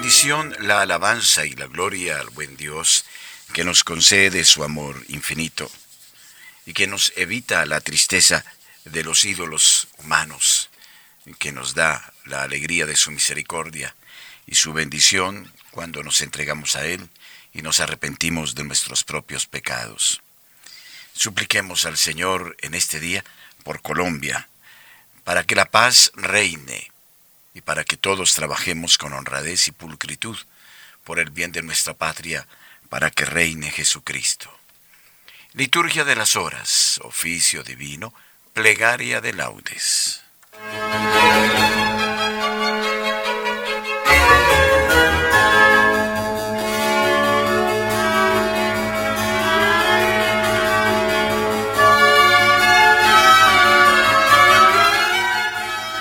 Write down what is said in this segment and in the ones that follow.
bendición, la alabanza y la gloria al buen Dios que nos concede su amor infinito y que nos evita la tristeza de los ídolos humanos, que nos da la alegría de su misericordia y su bendición cuando nos entregamos a Él y nos arrepentimos de nuestros propios pecados. Supliquemos al Señor en este día por Colombia, para que la paz reine y para que todos trabajemos con honradez y pulcritud por el bien de nuestra patria, para que reine Jesucristo. Liturgia de las horas, oficio divino, plegaria de laudes.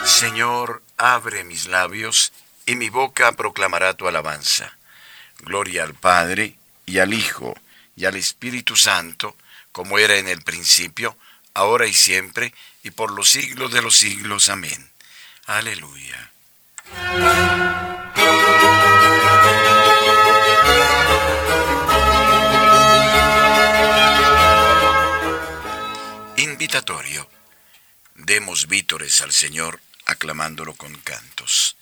Señor, abre mis labios, y mi boca proclamará tu alabanza. Gloria al Padre, y al Hijo, y al Espíritu Santo, como era en el principio, ahora y siempre, y por los siglos de los siglos. Amén. Aleluya. Invitatorio. Demos vítores al Señor aclamándolo con cantos.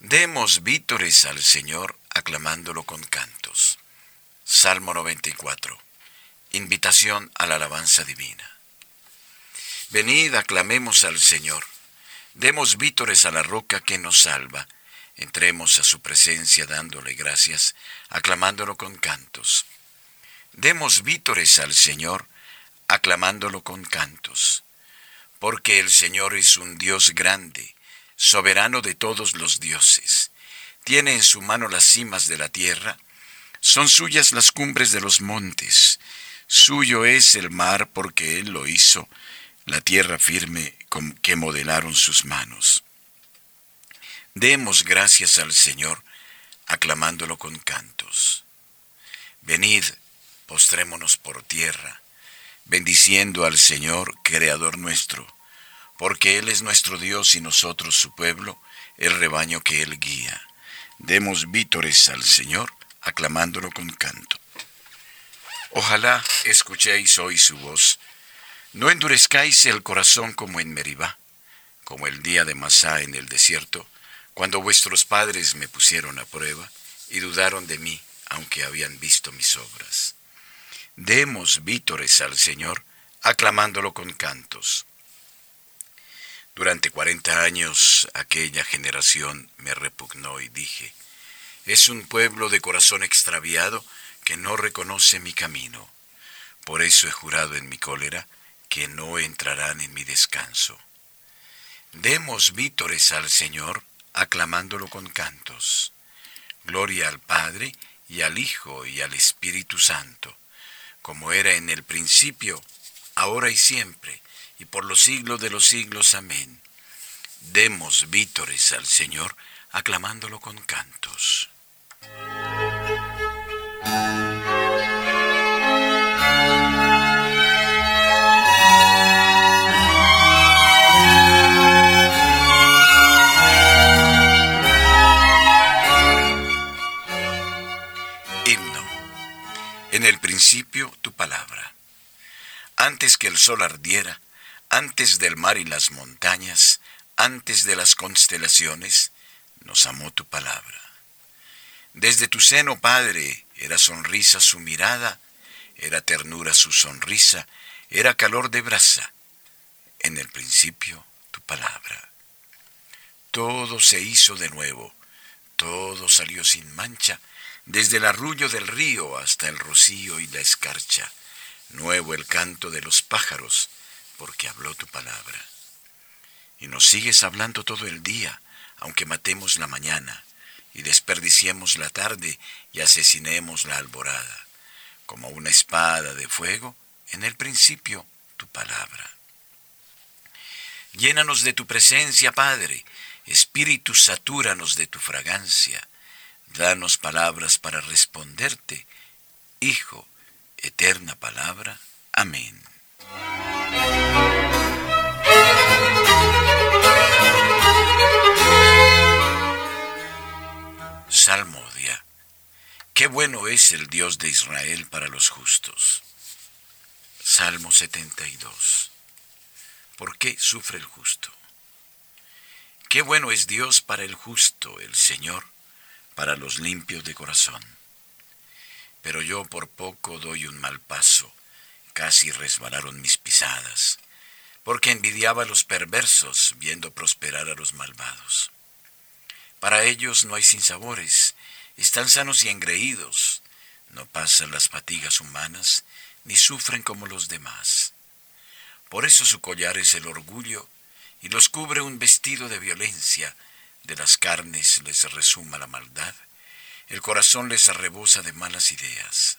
Demos vítores al Señor aclamándolo con cantos. Salmo 94. Invitación a la alabanza divina. Venid, aclamemos al Señor. Demos vítores a la roca que nos salva. Entremos a su presencia dándole gracias, aclamándolo con cantos. Demos vítores al Señor, aclamándolo con cantos porque el Señor es un Dios grande, soberano de todos los dioses. Tiene en su mano las cimas de la tierra, son suyas las cumbres de los montes, suyo es el mar porque Él lo hizo, la tierra firme con que modelaron sus manos. Demos gracias al Señor, aclamándolo con cantos. Venid, postrémonos por tierra, bendiciendo al Señor, Creador nuestro, porque Él es nuestro Dios y nosotros su pueblo, el rebaño que Él guía. Demos vítores al Señor, aclamándolo con canto. Ojalá escuchéis hoy su voz. No endurezcáis el corazón como en Meribá, como el día de Masá en el desierto, cuando vuestros padres me pusieron a prueba y dudaron de mí, aunque habían visto mis obras. Demos vítores al Señor, aclamándolo con cantos. Durante cuarenta años aquella generación me repugnó y dije, es un pueblo de corazón extraviado que no reconoce mi camino. Por eso he jurado en mi cólera que no entrarán en mi descanso. Demos vítores al Señor, aclamándolo con cantos. Gloria al Padre, y al Hijo, y al Espíritu Santo como era en el principio, ahora y siempre, y por los siglos de los siglos. Amén. Demos vítores al Señor, aclamándolo con cantos. En el principio tu palabra. Antes que el sol ardiera, antes del mar y las montañas, antes de las constelaciones, nos amó tu palabra. Desde tu seno, Padre, era sonrisa su mirada, era ternura su sonrisa, era calor de brasa. En el principio, tu palabra. Todo se hizo de nuevo, todo salió sin mancha, desde el arrullo del río hasta el rocío y la escarcha, nuevo el canto de los pájaros, porque habló tu palabra. Y nos sigues hablando todo el día, aunque matemos la mañana, y desperdiciemos la tarde y asesinemos la alborada, como una espada de fuego, en el principio tu palabra. Llénanos de tu presencia, Padre, Espíritu, satúranos de tu fragancia, Danos palabras para responderte, Hijo, eterna palabra. Amén. Salmo bueno es el Dios de Israel para los justos. Salmo 72. ¿Por qué sufre el justo? Qué bueno es Dios para el justo, el Señor, para los limpios de corazón. Pero yo por poco doy un mal paso, casi resbalaron mis pisadas, porque envidiaba a los perversos viendo prosperar a los malvados. Para ellos no hay sinsabores, están sanos y engreídos, no pasan las fatigas humanas, ni sufren como los demás. Por eso su collar es el orgullo, y los cubre un vestido de violencia, de las carnes les resuma la maldad, el corazón les rebosa de malas ideas.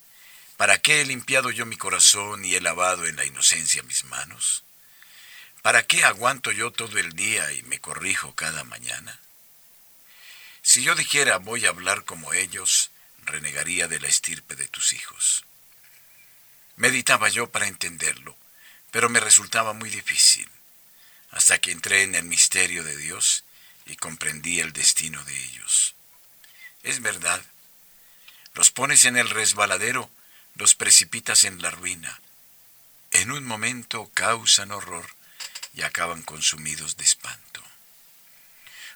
¿para qué he limpiado yo mi corazón y he lavado en la inocencia mis manos? ¿Para qué aguanto yo todo el día y me corrijo cada mañana? Si yo dijera voy a hablar como ellos, renegaría de la estirpe de tus hijos. Meditaba yo para entenderlo, pero me resultaba muy difícil, hasta que entré en el misterio de Dios y comprendí el destino de ellos. Es verdad, los pones en el resbaladero, los precipitas en la ruina. En un momento causan horror y acaban consumidos de espanto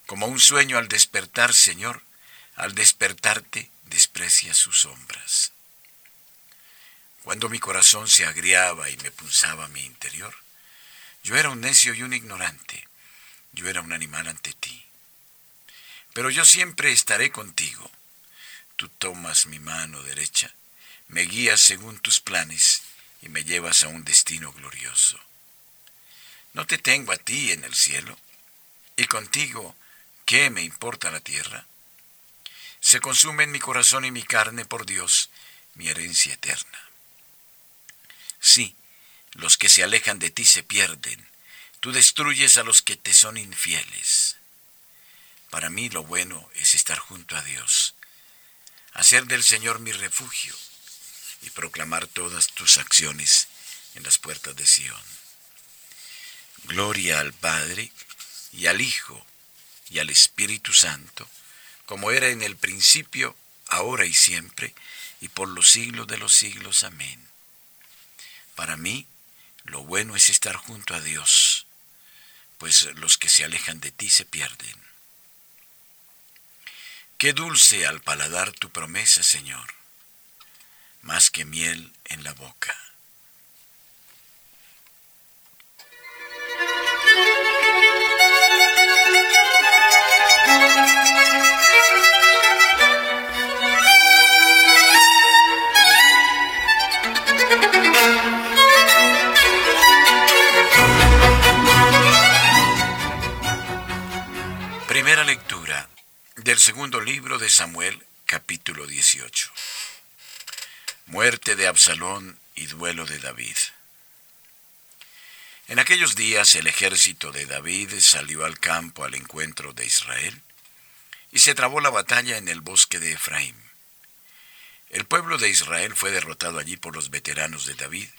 como un sueño al despertar, Señor, al despertarte desprecias sus sombras. Cuando mi corazón se agriaba y me punzaba mi interior, yo era un necio y un ignorante, yo era un animal ante ti. Pero yo siempre estaré contigo. Tú tomas mi mano derecha, me guías según tus planes y me llevas a un destino glorioso. No te tengo a ti en el cielo, y contigo ¿Qué me importa la tierra? Se consumen mi corazón y mi carne por Dios, mi herencia eterna. Sí, los que se alejan de ti se pierden. Tú destruyes a los que te son infieles. Para mí lo bueno es estar junto a Dios, hacer del Señor mi refugio y proclamar todas tus acciones en las puertas de Sión. Gloria al Padre y al Hijo y al Espíritu Santo, como era en el principio, ahora y siempre, y por los siglos de los siglos. Amén. Para mí, lo bueno es estar junto a Dios, pues los que se alejan de ti se pierden. Qué dulce al paladar tu promesa, Señor, más que miel en la boca. Absalón y duelo de David. En aquellos días el ejército de David salió al campo al encuentro de Israel y se trabó la batalla en el bosque de Efraín. El pueblo de Israel fue derrotado allí por los veteranos de David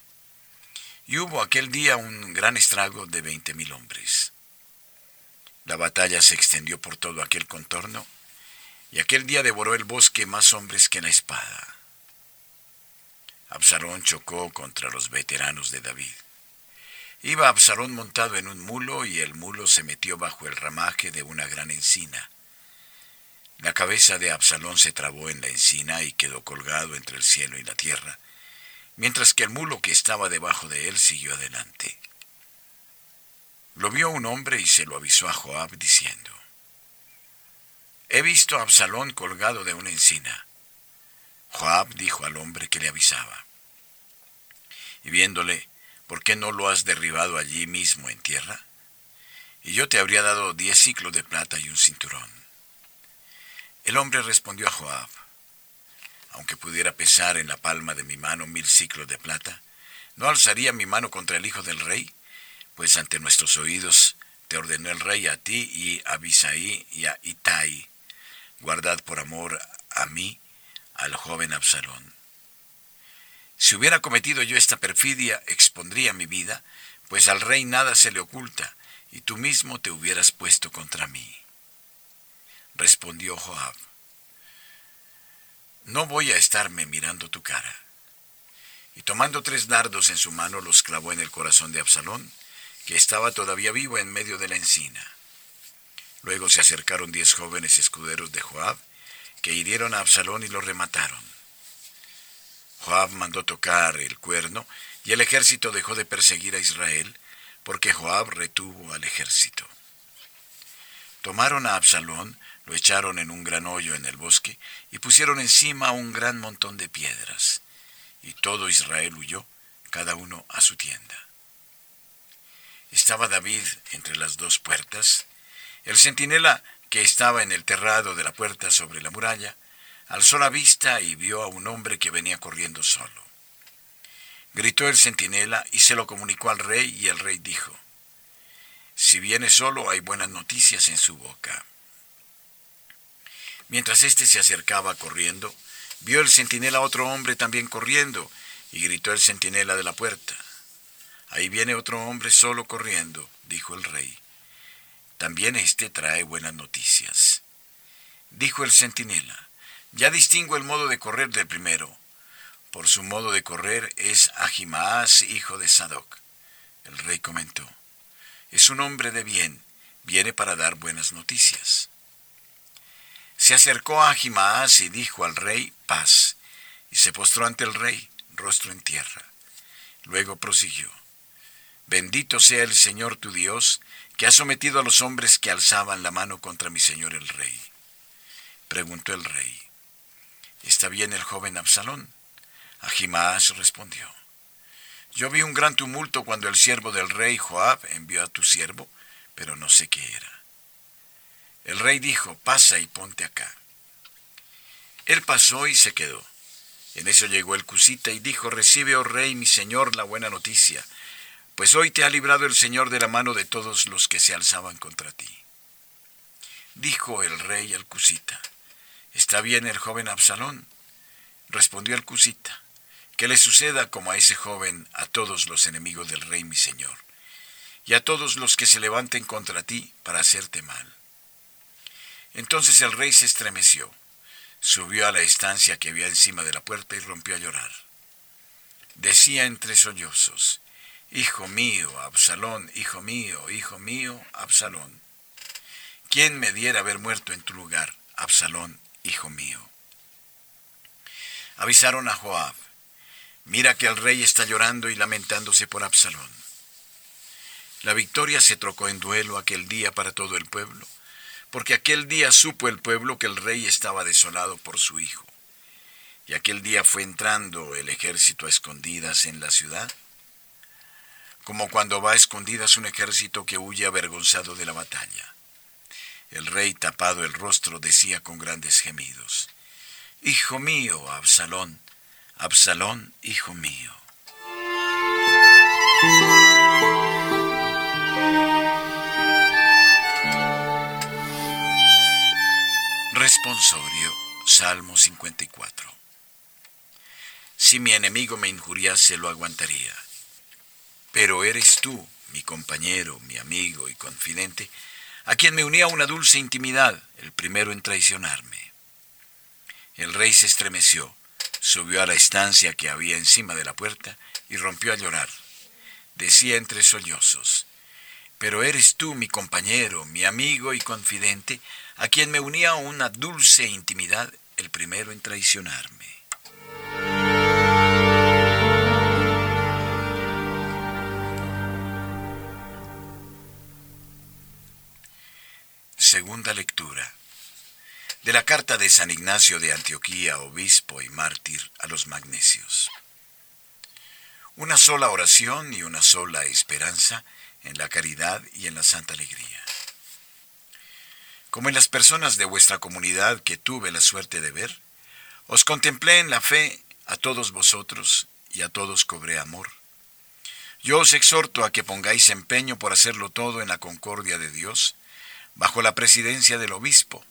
y hubo aquel día un gran estrago de veinte mil hombres. La batalla se extendió por todo aquel contorno, y aquel día devoró el bosque más hombres que la espada. Absalón chocó contra los veteranos de David. Iba Absalón montado en un mulo y el mulo se metió bajo el ramaje de una gran encina. La cabeza de Absalón se trabó en la encina y quedó colgado entre el cielo y la tierra, mientras que el mulo que estaba debajo de él siguió adelante. Lo vio un hombre y se lo avisó a Joab diciendo, He visto a Absalón colgado de una encina. Joab dijo al hombre que le avisaba, y viéndole, ¿por qué no lo has derribado allí mismo en tierra? Y yo te habría dado diez ciclos de plata y un cinturón. El hombre respondió a Joab, aunque pudiera pesar en la palma de mi mano mil ciclos de plata, ¿no alzaría mi mano contra el hijo del rey? Pues ante nuestros oídos te ordenó el rey a ti y a Bisaí y a Itai, guardad por amor a mí al joven Absalón. Si hubiera cometido yo esta perfidia, expondría mi vida, pues al rey nada se le oculta, y tú mismo te hubieras puesto contra mí. Respondió Joab, no voy a estarme mirando tu cara. Y tomando tres dardos en su mano los clavó en el corazón de Absalón, que estaba todavía vivo en medio de la encina. Luego se acercaron diez jóvenes escuderos de Joab, que hirieron a Absalón y lo remataron. Joab mandó tocar el cuerno, y el ejército dejó de perseguir a Israel, porque Joab retuvo al ejército. Tomaron a Absalón, lo echaron en un gran hoyo en el bosque, y pusieron encima un gran montón de piedras, y todo Israel huyó, cada uno a su tienda. Estaba David entre las dos puertas, el centinela que estaba en el terrado de la puerta sobre la muralla, alzó la vista y vio a un hombre que venía corriendo solo. Gritó el centinela y se lo comunicó al rey y el rey dijo, Si viene solo hay buenas noticias en su boca. Mientras éste se acercaba corriendo, vio el centinela a otro hombre también corriendo y gritó el centinela de la puerta. Ahí viene otro hombre solo corriendo, dijo el rey. También éste trae buenas noticias. Dijo el centinela, ya distingo el modo de correr del primero. Por su modo de correr es Ahimaas, hijo de Sadoc. El rey comentó, es un hombre de bien, viene para dar buenas noticias. Se acercó a Ahimaas y dijo al rey, paz, y se postró ante el rey, rostro en tierra. Luego prosiguió, bendito sea el Señor tu Dios, que ha sometido a los hombres que alzaban la mano contra mi señor el rey. Preguntó el rey, ¿está bien el joven Absalón? Ahimaas respondió, yo vi un gran tumulto cuando el siervo del rey Joab envió a tu siervo, pero no sé qué era. El rey dijo, pasa y ponte acá. Él pasó y se quedó. En eso llegó el cusita y dijo, recibe, oh rey, mi señor, la buena noticia pues hoy te ha librado el Señor de la mano de todos los que se alzaban contra ti. Dijo el rey al cusita, ¿está bien el joven Absalón? Respondió el cusita, que le suceda como a ese joven a todos los enemigos del rey mi Señor, y a todos los que se levanten contra ti para hacerte mal. Entonces el rey se estremeció, subió a la estancia que había encima de la puerta y rompió a llorar. Decía entre sollozos, Hijo mío, Absalón, hijo mío, hijo mío, Absalón. ¿Quién me diera haber muerto en tu lugar, Absalón, hijo mío? Avisaron a Joab, mira que el rey está llorando y lamentándose por Absalón. La victoria se trocó en duelo aquel día para todo el pueblo, porque aquel día supo el pueblo que el rey estaba desolado por su hijo. Y aquel día fue entrando el ejército a escondidas en la ciudad como cuando va a escondidas un ejército que huye avergonzado de la batalla. El rey, tapado el rostro, decía con grandes gemidos, Hijo mío, Absalón, Absalón, hijo mío. Responsorio, Salmo 54. Si mi enemigo me injuriase, lo aguantaría pero eres tú, mi compañero, mi amigo y confidente, a quien me unía una dulce intimidad, el primero en traicionarme. El rey se estremeció, subió a la estancia que había encima de la puerta y rompió a llorar. Decía entre sollozos, pero eres tú mi compañero, mi amigo y confidente, a quien me unía una dulce intimidad, el primero en traicionarme. Segunda lectura de la carta de San Ignacio de Antioquía, obispo y mártir a los magnesios. Una sola oración y una sola esperanza en la caridad y en la santa alegría. Como en las personas de vuestra comunidad que tuve la suerte de ver, Os contemplé en la fe a todos vosotros y a todos cobré amor. Yo os exhorto a que pongáis empeño por hacerlo todo en la concordia de Dios, bajo la presidencia del obispo,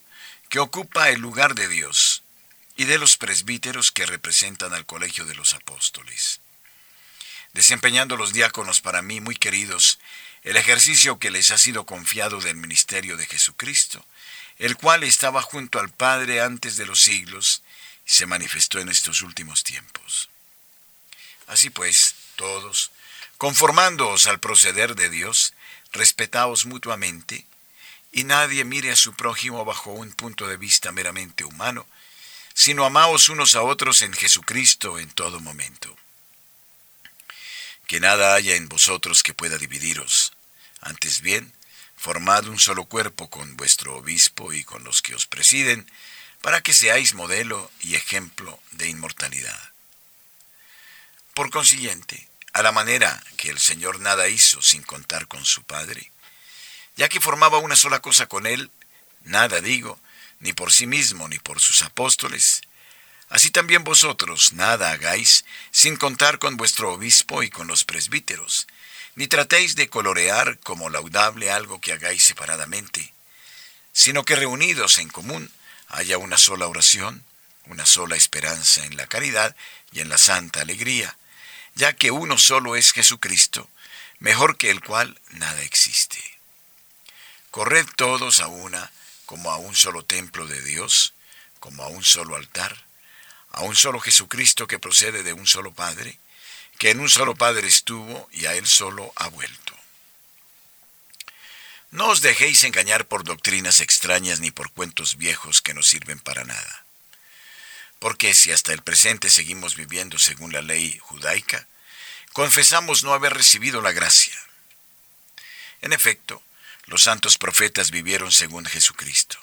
que ocupa el lugar de Dios, y de los presbíteros que representan al colegio de los apóstoles. Desempeñando los diáconos para mí muy queridos el ejercicio que les ha sido confiado del ministerio de Jesucristo, el cual estaba junto al Padre antes de los siglos se manifestó en estos últimos tiempos. Así pues, todos, conformándoos al proceder de Dios, respetaos mutuamente, y nadie mire a su prójimo bajo un punto de vista meramente humano, sino amaos unos a otros en Jesucristo en todo momento. Que nada haya en vosotros que pueda dividiros, antes bien, formad un solo cuerpo con vuestro obispo y con los que os presiden, para que seáis modelo y ejemplo de inmortalidad. Por consiguiente, a la manera que el Señor nada hizo sin contar con su Padre, ya que formaba una sola cosa con él, nada digo, ni por sí mismo ni por sus apóstoles, así también vosotros nada hagáis sin contar con vuestro obispo y con los presbíteros, ni tratéis de colorear como laudable algo que hagáis separadamente, sino que reunidos en común haya una sola oración, una sola esperanza en la caridad y en la santa alegría, ya que uno solo es Jesucristo, mejor que el cual nada existe. Corred todos a una, como a un solo templo de Dios, como a un solo altar, a un solo Jesucristo que procede de un solo Padre, que en un solo Padre estuvo y a él solo ha vuelto. No os dejéis engañar por doctrinas extrañas ni por cuentos viejos que no sirven para nada. Porque si hasta el presente seguimos viviendo según la ley judaica, confesamos no haber recibido la gracia. En efecto, los santos profetas vivieron según Jesucristo.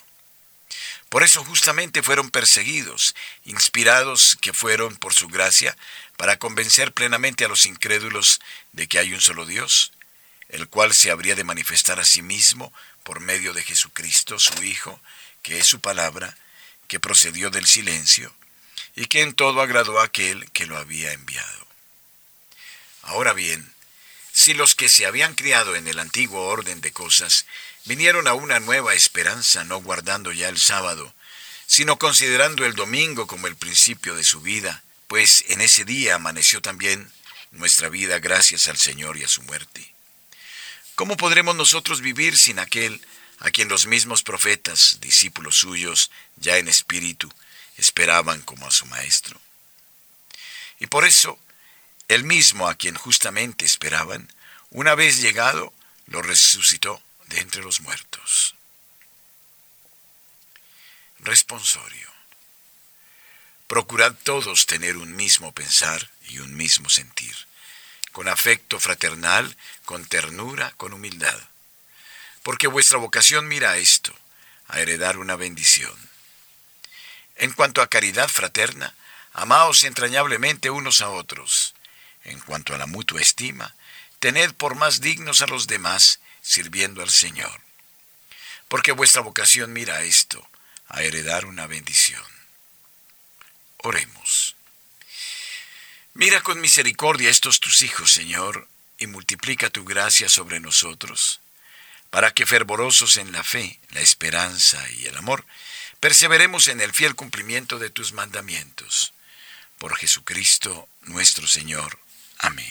Por eso justamente fueron perseguidos, inspirados que fueron por su gracia para convencer plenamente a los incrédulos de que hay un solo Dios, el cual se habría de manifestar a sí mismo por medio de Jesucristo, su Hijo, que es su palabra, que procedió del silencio, y que en todo agradó a aquel que lo había enviado. Ahora bien, si los que se habían criado en el antiguo orden de cosas vinieron a una nueva esperanza no guardando ya el sábado, sino considerando el domingo como el principio de su vida, pues en ese día amaneció también nuestra vida gracias al Señor y a su muerte. ¿Cómo podremos nosotros vivir sin aquel a quien los mismos profetas, discípulos suyos, ya en espíritu, esperaban como a su Maestro? Y por eso, el mismo a quien justamente esperaban, una vez llegado, lo resucitó de entre los muertos. Responsorio. Procurad todos tener un mismo pensar y un mismo sentir, con afecto fraternal, con ternura, con humildad, porque vuestra vocación mira a esto, a heredar una bendición. En cuanto a caridad fraterna, amaos entrañablemente unos a otros. En cuanto a la mutua estima, tened por más dignos a los demás, sirviendo al Señor. Porque vuestra vocación mira a esto, a heredar una bendición. Oremos. Mira con misericordia estos tus hijos, Señor, y multiplica tu gracia sobre nosotros, para que fervorosos en la fe, la esperanza y el amor, perseveremos en el fiel cumplimiento de tus mandamientos. Por Jesucristo nuestro Señor. Amén.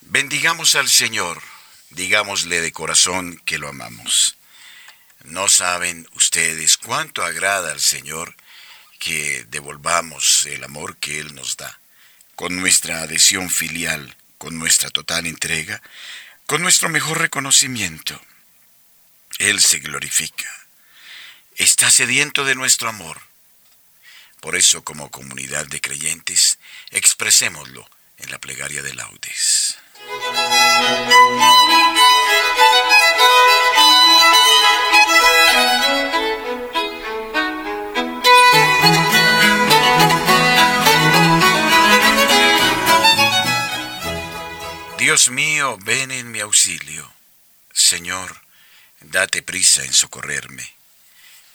Bendigamos al Señor, digámosle de corazón que lo amamos. No saben ustedes cuánto agrada al Señor que devolvamos el amor que Él nos da, con nuestra adhesión filial, con nuestra total entrega, con nuestro mejor reconocimiento. Él se glorifica. Está sediento de nuestro amor. Por eso, como comunidad de creyentes, expresémoslo en la plegaria de laudes. Señor, date prisa en socorrerme.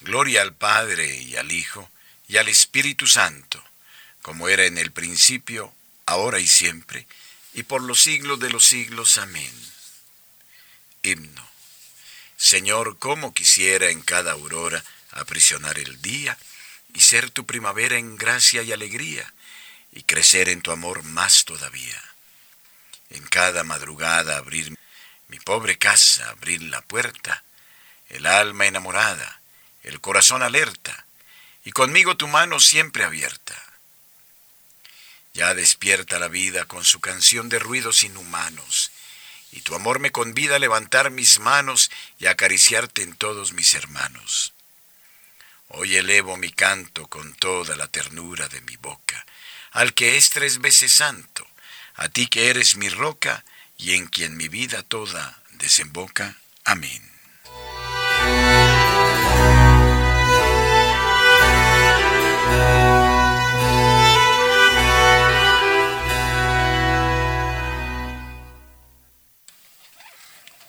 Gloria al Padre y al Hijo y al Espíritu Santo, como era en el principio, ahora y siempre, y por los siglos de los siglos. Amén. Himno. Señor, cómo quisiera en cada aurora aprisionar el día y ser tu primavera en gracia y alegría, y crecer en tu amor más todavía. En cada madrugada abrir mi pobre casa, abrir la puerta, el alma enamorada, el corazón alerta, y conmigo tu mano siempre abierta. Ya despierta la vida con su canción de ruidos inhumanos, y tu amor me convida a levantar mis manos y acariciarte en todos mis hermanos. Hoy elevo mi canto con toda la ternura de mi boca, al que es tres veces santo, a ti que eres mi roca y en quien mi vida toda desemboca. Amén.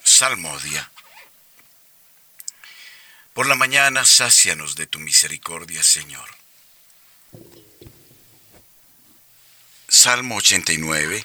Salmodia. Por la mañana sácianos de tu misericordia, Señor. Salmo 89.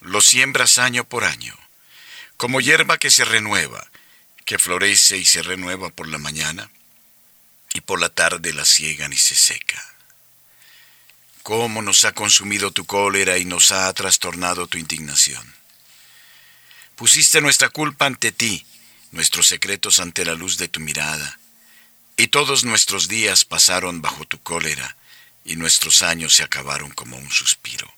Lo siembras año por año, como hierba que se renueva, que florece y se renueva por la mañana, y por la tarde la ciegan y se seca. Cómo nos ha consumido tu cólera y nos ha trastornado tu indignación. Pusiste nuestra culpa ante ti, nuestros secretos ante la luz de tu mirada, y todos nuestros días pasaron bajo tu cólera, y nuestros años se acabaron como un suspiro.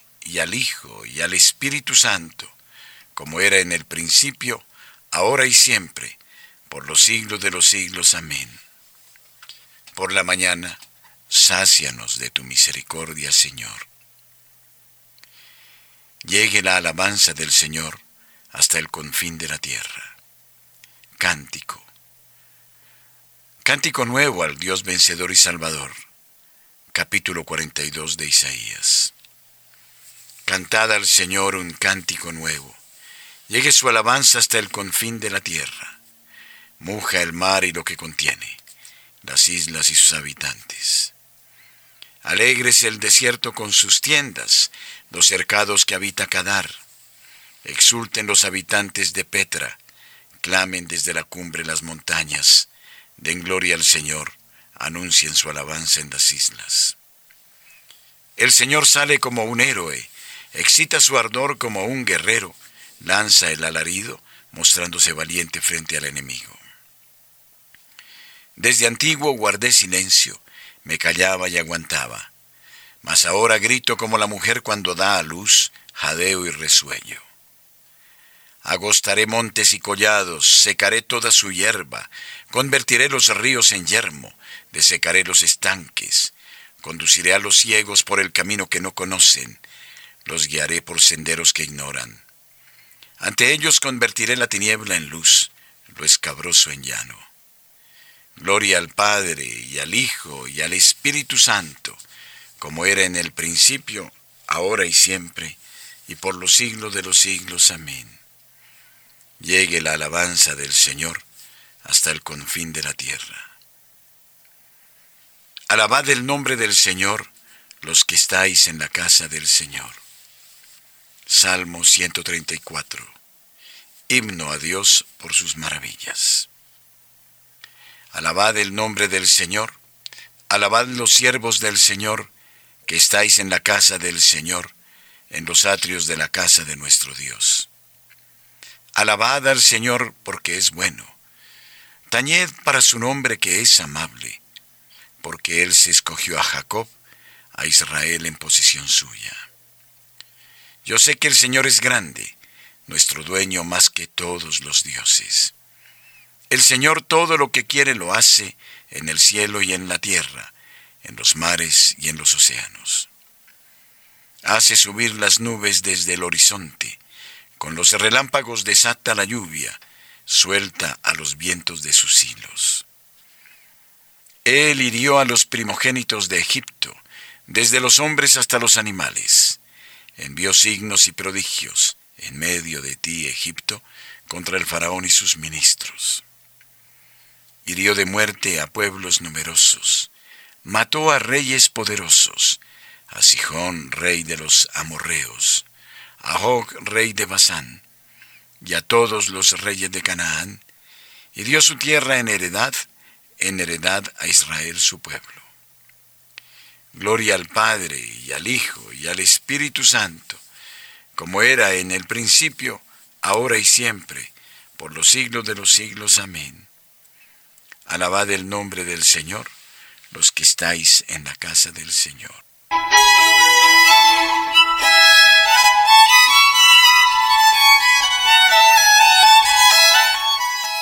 y al Hijo y al Espíritu Santo, como era en el principio, ahora y siempre, por los siglos de los siglos. Amén. Por la mañana, sácianos de tu misericordia, Señor. Llegue la alabanza del Señor hasta el confín de la tierra. Cántico. Cántico nuevo al Dios vencedor y salvador. Capítulo 42 de Isaías. Cantad al Señor un cántico nuevo. Llegue su alabanza hasta el confín de la tierra. Muja el mar y lo que contiene, las islas y sus habitantes. Alegres el desierto con sus tiendas, los cercados que habita Cadar Exulten los habitantes de Petra, clamen desde la cumbre las montañas, den gloria al Señor, anuncien su alabanza en las islas. El Señor sale como un héroe, excita su ardor como un guerrero, lanza el alarido, mostrándose valiente frente al enemigo. Desde antiguo guardé silencio, me callaba y aguantaba, mas ahora grito como la mujer cuando da a luz, jadeo y resuello. Agostaré montes y collados, secaré toda su hierba, convertiré los ríos en yermo, desecaré los estanques, conduciré a los ciegos por el camino que no conocen, los guiaré por senderos que ignoran. Ante ellos convertiré la tiniebla en luz, lo escabroso en llano. Gloria al Padre y al Hijo y al Espíritu Santo, como era en el principio, ahora y siempre, y por los siglos de los siglos. Amén. Llegue la alabanza del Señor hasta el confín de la tierra. Alabad el nombre del Señor, los que estáis en la casa del Señor. Salmo 134. Himno a Dios por sus maravillas. Alabad el nombre del Señor, alabad los siervos del Señor, que estáis en la casa del Señor, en los atrios de la casa de nuestro Dios. Alabad al Señor porque es bueno. Tañed para su nombre que es amable, porque Él se escogió a Jacob, a Israel en posesión suya. Yo sé que el Señor es grande, nuestro dueño más que todos los dioses. El Señor todo lo que quiere lo hace en el cielo y en la tierra, en los mares y en los océanos. Hace subir las nubes desde el horizonte, con los relámpagos desata la lluvia, suelta a los vientos de sus hilos. Él hirió a los primogénitos de Egipto, desde los hombres hasta los animales. Envió signos y prodigios en medio de ti, Egipto, contra el faraón y sus ministros. Hirió de muerte a pueblos numerosos, mató a reyes poderosos, a Sijón, rey de los amorreos, a Og, rey de Basán, y a todos los reyes de Canaán, y dio su tierra en heredad en heredad a Israel su pueblo. Gloria al Padre y al Hijo y al Espíritu Santo, como era en el principio, ahora y siempre, por los siglos de los siglos. Amén. Alabad el nombre del Señor, los que estáis en la casa del Señor.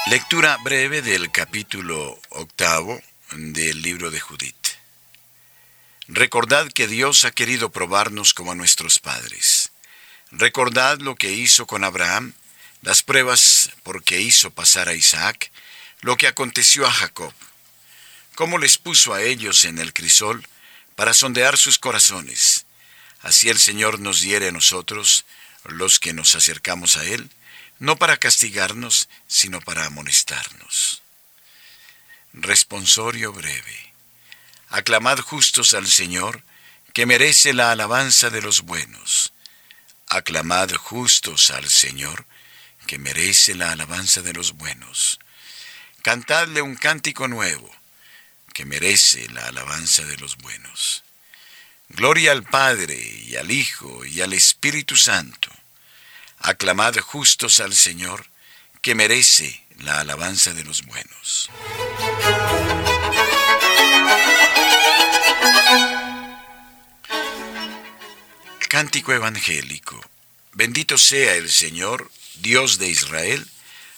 Lectura breve del capítulo octavo del libro de Judith. Recordad que Dios ha querido probarnos como a nuestros padres. Recordad lo que hizo con Abraham, las pruebas por que hizo pasar a Isaac, lo que aconteció a Jacob, cómo les puso a ellos en el crisol para sondear sus corazones. Así el Señor nos diere a nosotros, los que nos acercamos a Él, no para castigarnos, sino para amonestarnos. Responsorio breve. Aclamad justos al Señor, que merece la alabanza de los buenos. Aclamad justos al Señor, que merece la alabanza de los buenos. Cantadle un cántico nuevo, que merece la alabanza de los buenos. Gloria al Padre y al Hijo y al Espíritu Santo Aclamad justos al Señor, que merece la alabanza de los buenos. Cántico evangélico. Bendito sea el Señor, Dios de Israel,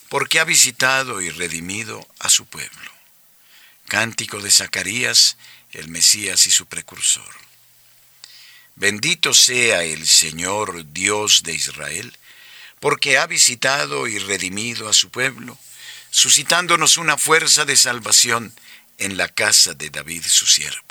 porque ha visitado y redimido a su pueblo. Cántico de Zacarías, el Mesías y su precursor. Bendito sea el Señor, Dios de Israel, porque ha visitado y redimido a su pueblo, suscitándonos una fuerza de salvación en la casa de David su siervo,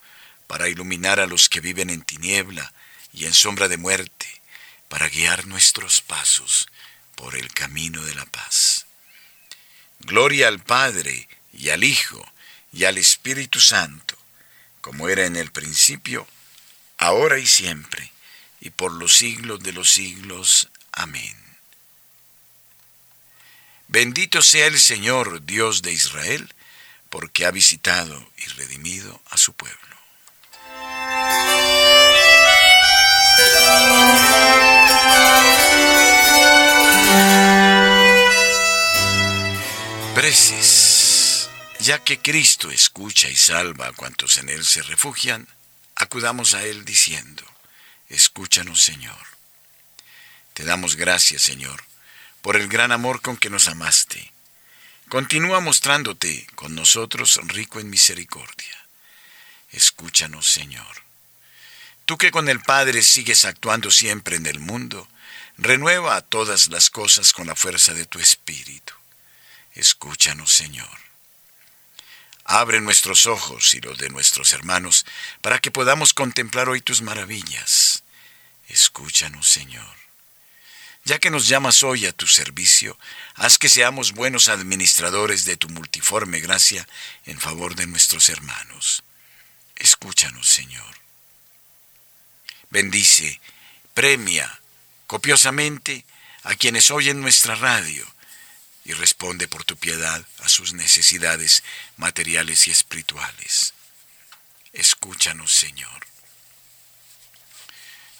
para iluminar a los que viven en tiniebla y en sombra de muerte, para guiar nuestros pasos por el camino de la paz. Gloria al Padre y al Hijo y al Espíritu Santo, como era en el principio, ahora y siempre, y por los siglos de los siglos. Amén. Bendito sea el Señor, Dios de Israel, porque ha visitado y redimido a su pueblo. Preces. Ya que Cristo escucha y salva a cuantos en Él se refugian, acudamos a Él diciendo, escúchanos Señor. Te damos gracias Señor por el gran amor con que nos amaste. Continúa mostrándote con nosotros rico en misericordia. Escúchanos Señor. Tú que con el Padre sigues actuando siempre en el mundo, renueva todas las cosas con la fuerza de tu Espíritu Escúchanos, Señor. Abre nuestros ojos y los de nuestros hermanos para que podamos contemplar hoy tus maravillas. Escúchanos, Señor. Ya que nos llamas hoy a tu servicio, haz que seamos buenos administradores de tu multiforme gracia en favor de nuestros hermanos. Escúchanos, Señor. Bendice, premia copiosamente a quienes oyen nuestra radio y responde por tu piedad a sus necesidades materiales y espirituales. Escúchanos, Señor.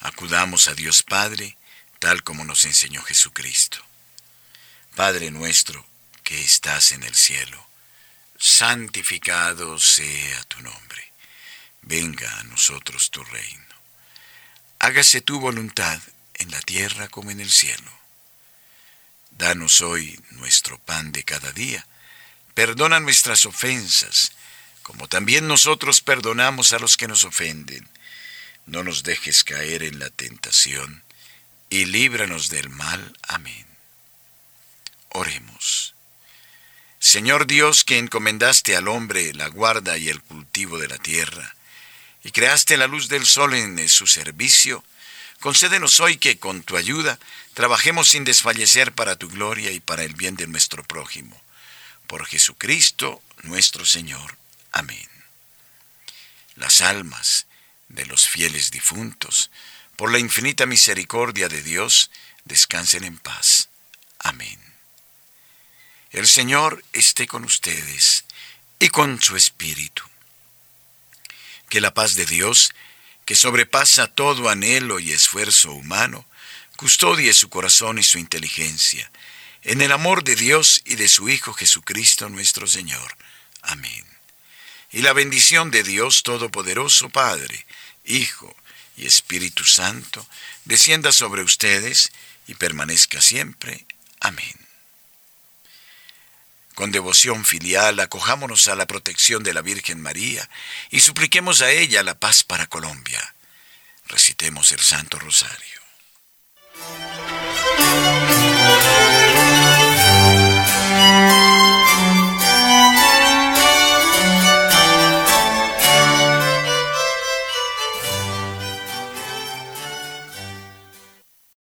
Acudamos a Dios Padre, tal como nos enseñó Jesucristo. Padre nuestro que estás en el cielo, santificado sea tu nombre. Venga a nosotros tu reino. Hágase tu voluntad en la tierra como en el cielo. Danos hoy nuestro pan de cada día. Perdona nuestras ofensas, como también nosotros perdonamos a los que nos ofenden. No nos dejes caer en la tentación, y líbranos del mal. Amén. Oremos. Señor Dios, que encomendaste al hombre la guarda y el cultivo de la tierra, y creaste la luz del sol en su servicio, concédenos hoy que con tu ayuda Trabajemos sin desfallecer para tu gloria y para el bien de nuestro prójimo. Por Jesucristo nuestro Señor. Amén. Las almas de los fieles difuntos, por la infinita misericordia de Dios, descansen en paz. Amén. El Señor esté con ustedes y con su Espíritu. Que la paz de Dios, que sobrepasa todo anhelo y esfuerzo humano, custodie su corazón y su inteligencia, en el amor de Dios y de su Hijo Jesucristo nuestro Señor. Amén. Y la bendición de Dios Todopoderoso, Padre, Hijo y Espíritu Santo, descienda sobre ustedes y permanezca siempre. Amén. Con devoción filial acojámonos a la protección de la Virgen María y supliquemos a ella la paz para Colombia. Recitemos el Santo Rosario.